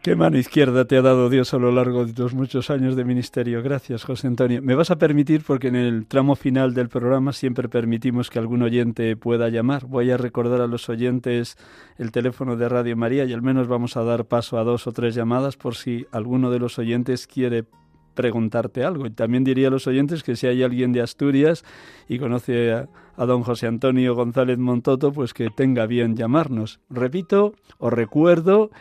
Qué mano izquierda te ha dado Dios a lo largo de tus muchos años de ministerio. Gracias, José Antonio. Me vas a permitir, porque en el tramo final del programa siempre permitimos que algún oyente pueda llamar. Voy a recordar a los oyentes el teléfono de Radio María y al menos vamos a dar paso a dos o tres llamadas por si alguno de los oyentes quiere preguntarte algo. Y también diría a los oyentes que si hay alguien de Asturias y conoce a, a, don José Antonio González Montoto, pues que tenga bien llamarnos. Repito, os recuerdo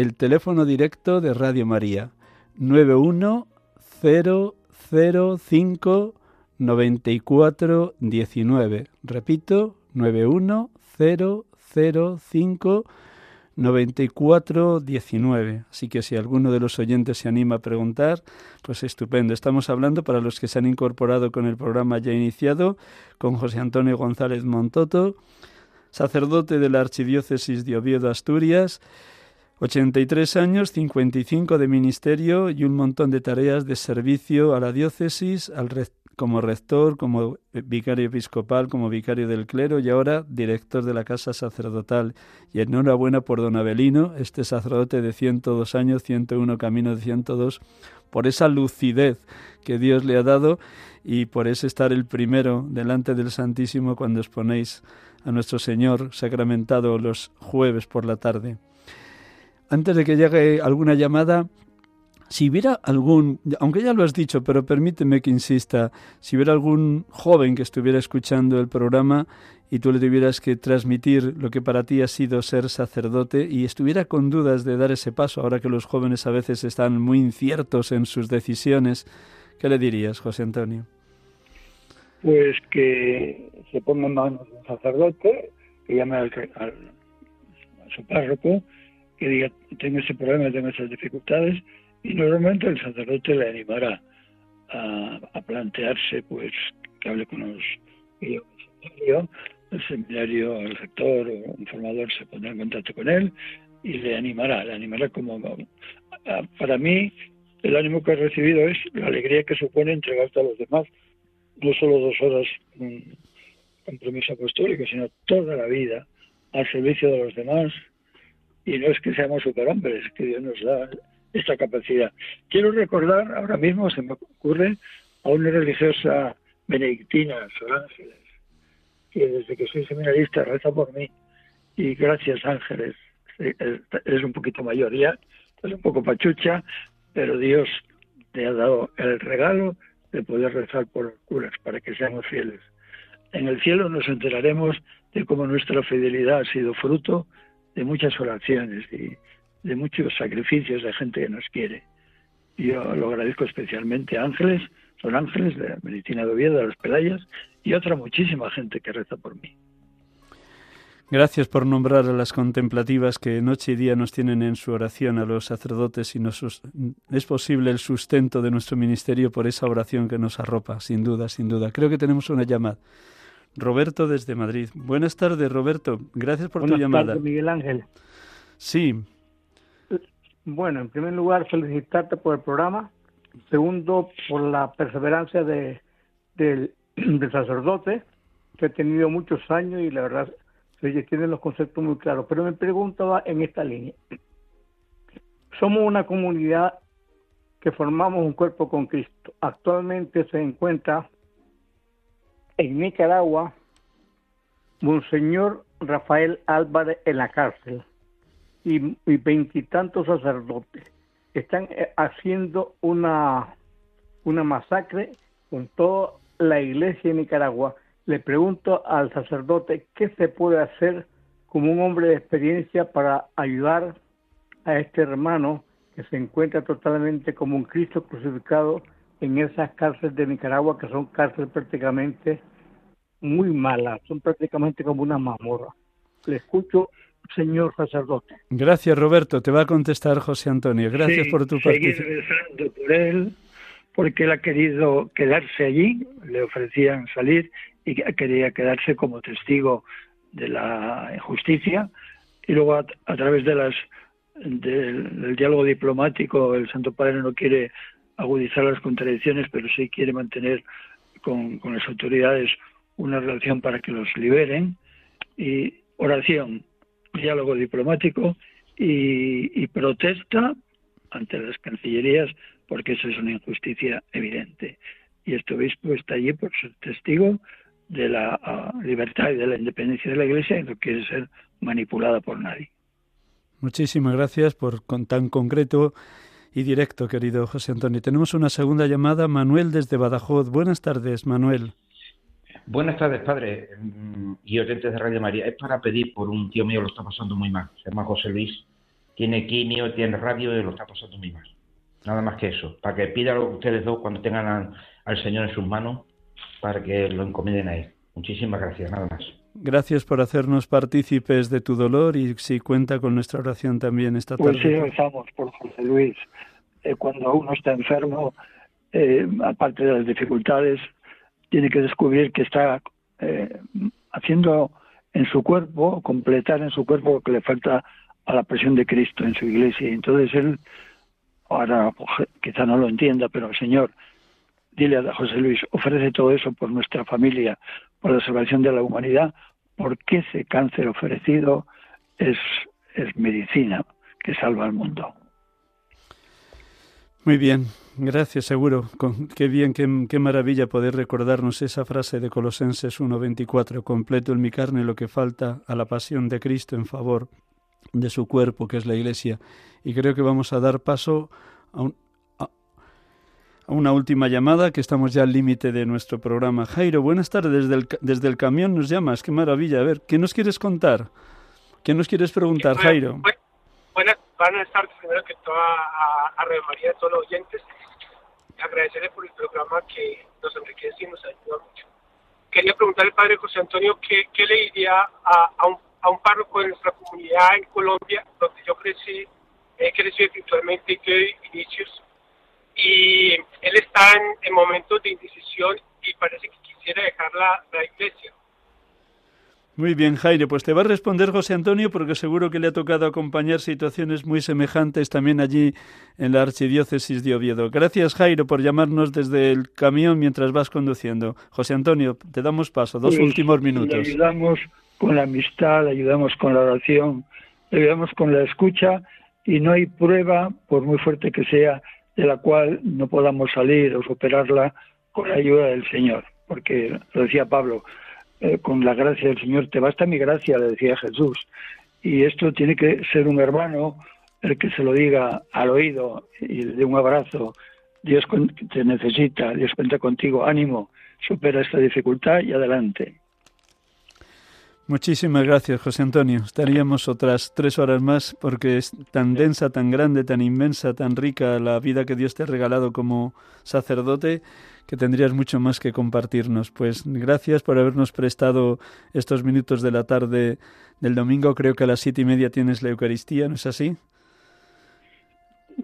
el teléfono directo de Radio María 910059419. Repito, 910059419. 9419. Así que si alguno de los oyentes se anima a preguntar, pues estupendo. Estamos hablando para los que se han incorporado con el programa ya iniciado, con José Antonio González Montoto, sacerdote de la Archidiócesis de Oviedo, Asturias, 83 años, 55 de ministerio y un montón de tareas de servicio a la diócesis, al, como rector, como vicario episcopal, como vicario del clero y ahora director de la casa sacerdotal. Y enhorabuena por don Abelino, este sacerdote de 102 años, 101 camino de 102, por esa lucidez que Dios le ha dado y por ese estar el primero delante del Santísimo cuando exponéis a nuestro Señor sacramentado los jueves por la tarde. Antes de que llegue alguna llamada, si hubiera algún, aunque ya lo has dicho, pero permíteme que insista, si hubiera algún joven que estuviera escuchando el programa y tú le tuvieras que transmitir lo que para ti ha sido ser sacerdote y estuviera con dudas de dar ese paso, ahora que los jóvenes a veces están muy inciertos en sus decisiones, ¿qué le dirías, José Antonio? Pues que se ponga en manos de un sacerdote, que llame al, al, a su párroco, que diga, tengo ese problema, tengo esas dificultades, y normalmente el sacerdote le animará a, plantearse pues que hable con los el seminario, el seminario, el rector o un formador se pondrá en contacto con él y le animará, le animará como para mí el ánimo que he recibido es la alegría que supone entregarte a los demás, no solo dos horas un compromiso apostólico, sino toda la vida al servicio de los demás. Y no es que seamos superhombres, que Dios nos da esta capacidad. Quiero recordar, ahora mismo se me ocurre, a una religiosa benedictina, Sor Ángeles, que desde que soy seminarista reza por mí. Y gracias, Ángeles. Es un poquito mayor ya, es un poco pachucha, pero Dios te ha dado el regalo de poder rezar por los curas para que seamos fieles. En el cielo nos enteraremos de cómo nuestra fidelidad ha sido fruto de muchas oraciones y de muchos sacrificios de gente que nos quiere. Yo lo agradezco especialmente a Ángeles, son Ángeles de Medicina de Oviedo, de las Pelayas, y otra muchísima gente que reza por mí. Gracias por nombrar a las contemplativas que noche y día nos tienen en su oración a los sacerdotes y nos es posible el sustento de nuestro ministerio por esa oración que nos arropa, sin duda, sin duda. Creo que tenemos una llamada. Roberto desde Madrid. Buenas tardes, Roberto. Gracias por tu llamada. Tardes, Miguel Ángel. Sí, bueno, en primer lugar, felicitarte por el programa. Segundo, por la perseverancia de, del, *clears throat* sacerdote, que ha tenido muchos años y la verdad se tienen los conceptos muy claros. Pero me preguntaba en esta línea. Somos una comunidad que formamos un cuerpo con Cristo. Actualmente se encuentra en Nicaragua Monseñor Rafael Álvarez en la cárcel y veintitantos sacerdotes están eh, haciendo una, una masacre con toda la iglesia de Nicaragua. Le pregunto al sacerdote qué se puede hacer como un hombre de experiencia para ayudar a este hermano que se encuentra totalmente como un Cristo crucificado en esas cárceles de Nicaragua que son cárceles prácticamente muy malas, son prácticamente como una mamorra. Le escucho señor sacerdote. Gracias, Roberto. Te va a contestar José Antonio. Gracias por tu participación. rezando por él, porque él ha querido quedarse allí, le ofrecían salir y quería quedarse como testigo de la injusticia. Y luego, a, través de las del, diálogo diplomático, el Santo Padre no quiere agudizar las contradicciones, pero sí quiere mantener con, las autoridades una relación para que los liberen. Y oración, diálogo diplomático y, protesta ante las cancillerías porque eso es una injusticia evidente. Y este obispo está allí por ser testigo de la ah, libertad y de la independencia de la Iglesia y no quiere ser manipulada por nadie. Muchísimas gracias por con tan concreto y directo, querido José Antonio. Tenemos una segunda llamada, Manuel desde Badajoz. Buenas tardes, Manuel. Buenas tardes, padre mm, y oyentes de Radio María. Es para pedir por un tío mío, lo está pasando muy mal. Se llama José Luis. Tiene quimio, tiene radio y lo está pasando muy mal. Nada más que eso. Para que pidan ustedes dos cuando tengan al, Señor en sus manos, para que lo encomienden a Él. Muchísimas gracias, nada más. Gracias por hacernos partícipes de tu dolor y si cuenta con nuestra oración también esta Pues tarde. sí, rezamos por José Luis. Eh, cuando uno está enfermo, eh, aparte de las dificultades, tiene que descubrir que está eh, haciendo en su cuerpo, completar en su cuerpo lo que le falta a la presión de Cristo en su iglesia. Entonces él, ahora pues, quizá no lo entienda, pero Señor, dile a José Luis, ofrece todo eso por nuestra familia, por la salvación de la humanidad, porque ese cáncer ofrecido es, es medicina que salva al mundo. Muy bien, gracias, seguro. Con, qué bien, qué, qué, maravilla poder recordarnos esa frase de Colosenses 1.24, completo en mi carne lo que falta a la pasión de Cristo en favor de su cuerpo, que es la Iglesia. Y creo que vamos a dar paso a, un, una última llamada, que estamos ya al límite de nuestro programa. Jairo, buenas tardes, desde el, desde el camión nos llamas, qué maravilla. A ver, ¿qué nos quieres contar? ¿Qué nos quieres preguntar, bueno, Jairo? Bueno, buenas, buenas tardes, primero que todo a, a Radio María, a todos los oyentes. Agradecerle por el programa que nos enriquece y nos ayuda mucho. Quería preguntarle al padre José Antonio qué, qué le diría a, a, un, a un párroco de nuestra comunidad en Colombia, donde yo crecí, he crecido espiritualmente y tuve inicios, y él está en, en, momentos de indecisión y parece que quisiera dejar la, la iglesia. Muy bien, Jairo, pues te va a responder José Antonio porque seguro que le ha tocado acompañar situaciones muy semejantes también allí en la Archidiócesis de Oviedo. Gracias, Jairo, por llamarnos desde el camión mientras vas conduciendo. José Antonio, te damos paso, dos pues, últimos minutos. Le ayudamos con la amistad, le ayudamos con la oración, le ayudamos con la escucha y no hay prueba, por muy fuerte que sea, de la cual no podamos salir o superarla con la ayuda del Señor. Porque, lo decía Pablo, eh, con la gracia del Señor, te basta mi gracia, le decía Jesús. Y esto tiene que ser un hermano el que se lo diga al oído y le dé un abrazo. Dios te necesita, Dios cuenta contigo, ánimo, supera esta dificultad y adelante. Muchísimas gracias, José Antonio. Estaríamos otras tres horas más porque es tan densa, tan grande, tan inmensa, tan rica la vida que Dios te ha regalado como sacerdote que tendrías mucho más que compartirnos. Pues gracias por habernos prestado estos minutos de la tarde del domingo. Creo que a las siete y media tienes la Eucaristía, ¿no es así?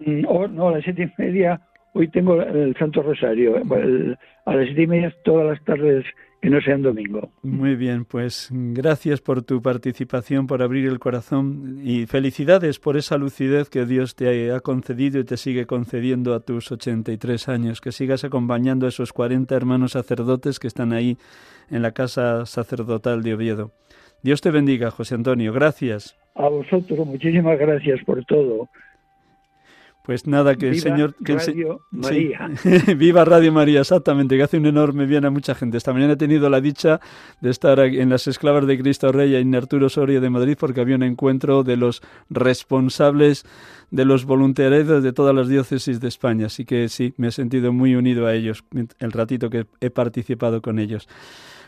No, no, a las siete y media hoy tengo el Santo Rosario. El, a las siete y media todas las tardes que no sean domingo. Muy bien, pues gracias por tu participación, por abrir el corazón y felicidades por esa lucidez que Dios te ha concedido y te sigue concediendo a tus 83 años, que sigas acompañando a esos 40 hermanos sacerdotes que están ahí en la casa sacerdotal de Oviedo. Dios te bendiga, José Antonio, gracias. A vosotros, muchísimas gracias por todo. Pues nada, que Viva el Señor... Que Radio el se... María. Sí. *laughs* Viva Radio María, exactamente, que hace un enorme bien a mucha gente. Esta mañana he tenido la dicha de estar en las Esclavas de Cristo Rey en Arturo Soria de Madrid porque había un encuentro de los responsables de los voluntariados de todas las diócesis de España. Así que sí, me he sentido muy unido a ellos el ratito que he participado con ellos.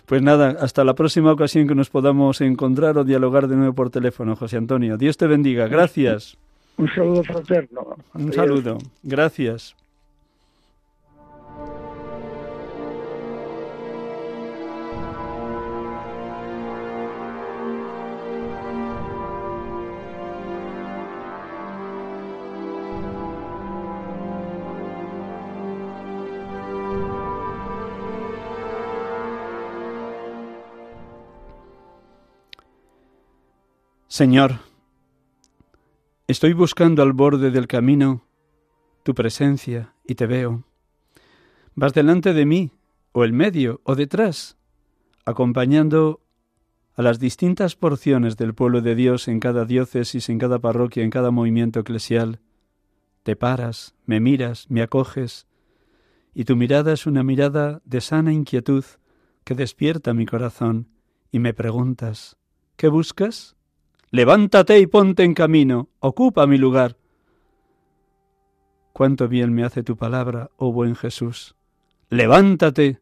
Pues nada, hasta la próxima ocasión que nos podamos encontrar o dialogar de nuevo por teléfono, José Antonio. Dios te bendiga. Gracias. Un saludo fraterno. Un saludo. Gracias. Señor, Estoy buscando al borde del camino tu presencia y te veo. Vas delante de mí, o el medio, o detrás, acompañando a las distintas porciones del pueblo de Dios en cada diócesis, en cada parroquia, en cada movimiento eclesial. Te paras, me miras, me acoges, y tu mirada es una mirada de sana inquietud que despierta mi corazón, y me preguntas, ¿qué buscas? Levántate y ponte en camino, ocupa mi lugar. Cuánto bien me hace tu palabra, oh buen Jesús. Levántate,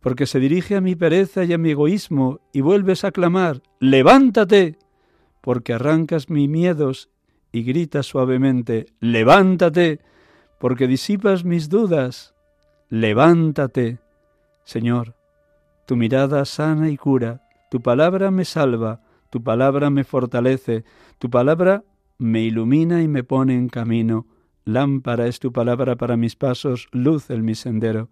porque se dirige a mi pereza y a mi egoísmo, y vuelves a clamar, levántate, porque arrancas mis miedos y gritas suavemente, levántate, porque disipas mis dudas, levántate. Señor, tu mirada sana y cura, Tu palabra me salva, tu palabra me fortalece, tu palabra me ilumina y me pone en camino. Lámpara es tu palabra para mis pasos, luz en mi sendero.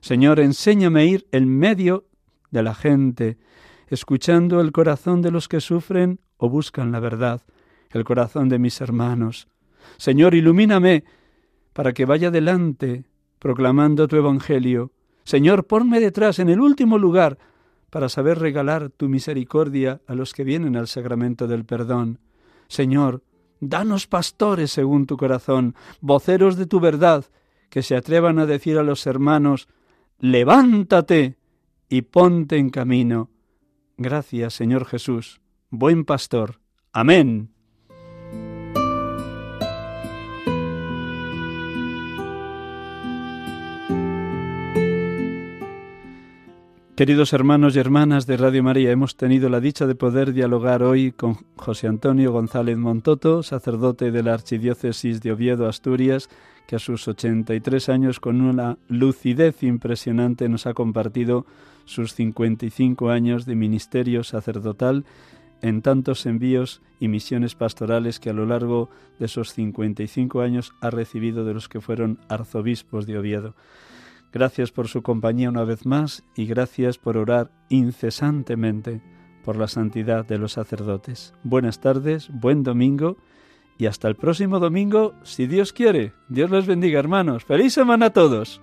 Señor, enséñame ir en medio de la gente, escuchando el corazón de los que sufren o buscan la verdad, el corazón de mis hermanos. Señor, ilumíname para que vaya delante proclamando tu Evangelio. Señor, ponme detrás en el último lugar para saber regalar tu misericordia a los que vienen al sacramento del perdón. Señor, danos pastores según tu corazón, voceros de tu verdad, que se atrevan a decir a los hermanos, levántate y ponte en camino. Gracias, Señor Jesús, buen pastor. Amén. Queridos hermanos y hermanas de Radio María, hemos tenido la dicha de poder dialogar hoy con José Antonio González Montoto, sacerdote de la Archidiócesis de Oviedo, Asturias, que a sus 83 años con una lucidez impresionante nos ha compartido sus 55 años de ministerio sacerdotal en tantos envíos y misiones pastorales que a lo largo de esos 55 años ha recibido de los que fueron arzobispos de Oviedo. Gracias por su compañía una vez más y gracias por orar incesantemente por la santidad de los sacerdotes. Buenas tardes, buen domingo y hasta el próximo domingo, si Dios quiere. Dios les bendiga, hermanos. Feliz semana a todos.